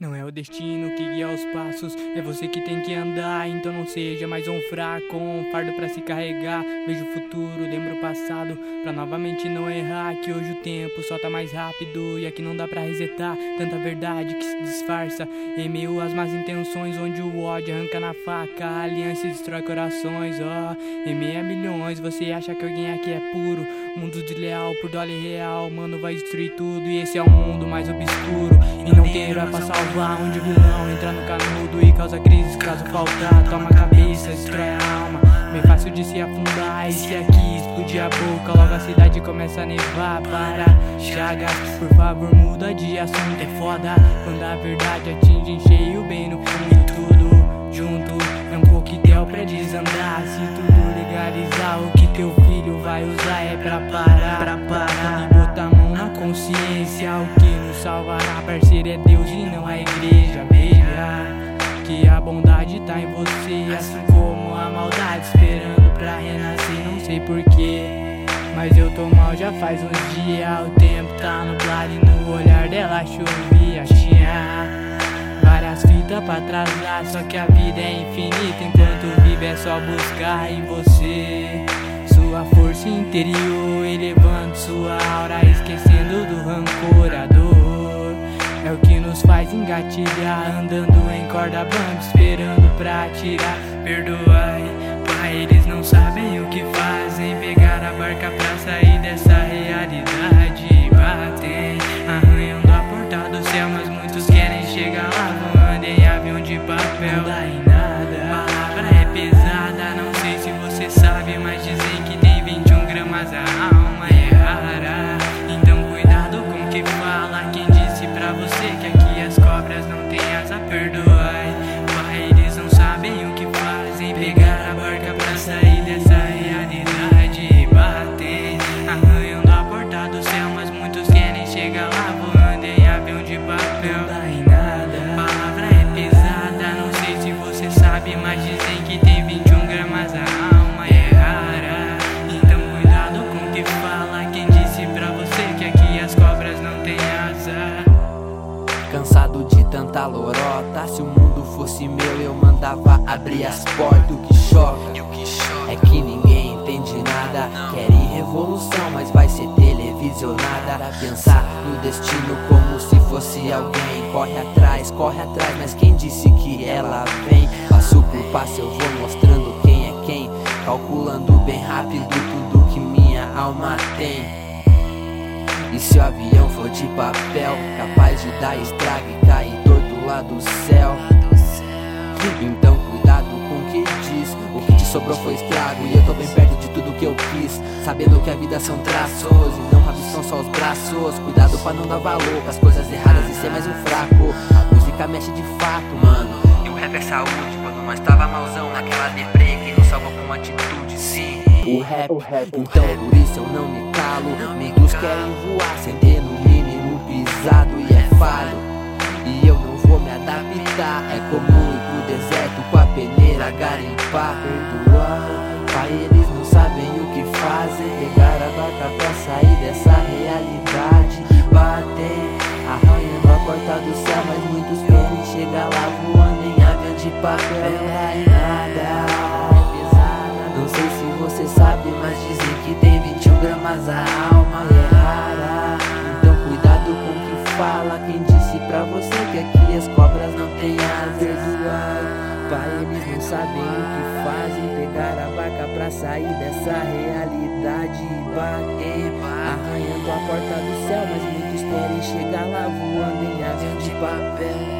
No way. O destino que guia os passos, é você que tem que andar. Então não seja mais um fraco, um fardo para se carregar. Vejo o futuro, lembro o passado, pra novamente não errar. Que hoje o tempo só tá mais rápido e aqui não dá pra resetar. Tanta verdade que se disfarça em meio às más intenções, onde o ódio arranca na faca, a aliança destrói corações. Ó, oh, em meia milhões, você acha que alguém aqui é puro? Mundo desleal por dólar real, mano, vai destruir tudo. E esse é o mundo mais obscuro. E não tem herói pra salvar, onde o vilão entra no canudo e causa crise caso faltar. Toma a cabeça, destrói a alma. Bem fácil de se afundar. E se aqui explodir a boca, logo a cidade começa a nevar. Para, chagas, por favor, muda de assunto. É foda quando a verdade atinge em cheio, bem no fundo. Tudo junto é um coquetel pra desandar. Se tudo legalizar, o que teu filho vai usar é pra parar. Pra parar e botar a mão na consciência. O que nos salvará, parceiro, é Deus e não a igreja. Veja que a bondade tá em você, assim como a maldade esperando pra renascer. Não sei porquê, mas eu tô mal já faz uns dias. O tempo tá nublado e no olhar dela chovia. Tinha várias fitas pra atrasar, só que a vida é infinita. Enquanto vive é só buscar em você sua força interior, elevando sua aura, esquecendo andando em corda bamba, esperando pra atirar. Perdoai, pai, eles não sabem o que fazem. Pegar a barca pra sair dessa realidade. Batem, arranhando a porta do céu, mas muitos querem chegar lá, voando em avião de papel. Tanta lorota, se o mundo fosse meu, eu mandava abrir as portas. O que choca é que ninguém entende nada. Querem revolução, mas vai ser televisionada. Pensar no destino como se fosse alguém. Corre atrás, corre atrás, mas quem disse que ela vem? Passo por passo eu vou mostrando quem é quem. Calculando bem rápido tudo que minha alma tem. E se o avião for de papel, capaz de dar estrago e cair lá do céu. Então cuidado com o que diz. O que te sobrou foi estrago. E eu tô bem perto de tudo que eu quis. Sabendo que a vida são traços e não rabos são só os braços. Cuidado pra não dar valor as coisas erradas e ser mais um fraco. A música mexe de fato, mano. E o rap é saúde. Quando nós tava malzão naquela deprê, quem nos salva com atitude, sim. O rap, então por isso eu não me calo. Amigos querem voar sem ter no mínimo pisado É comum ir pro deserto com a peneira garimpar. Perdoar, pai, eles não sabem o que fazem. Pegar a barca pra sair dessa realidade. Bater, arranhando a porta do céu. Mas muitos querem chegar lá voando em avião de papel. Em nada. Não sei se você sabe, mas dizem que tem 21 gramas a fala. Quem disse pra você que aqui as cobras não têm asas? Pai, eles não sabem o que fazem. Pegar a barca pra sair dessa realidade e arranhando a porta do céu. Mas muitos querem chegar lá voando em avião de papel.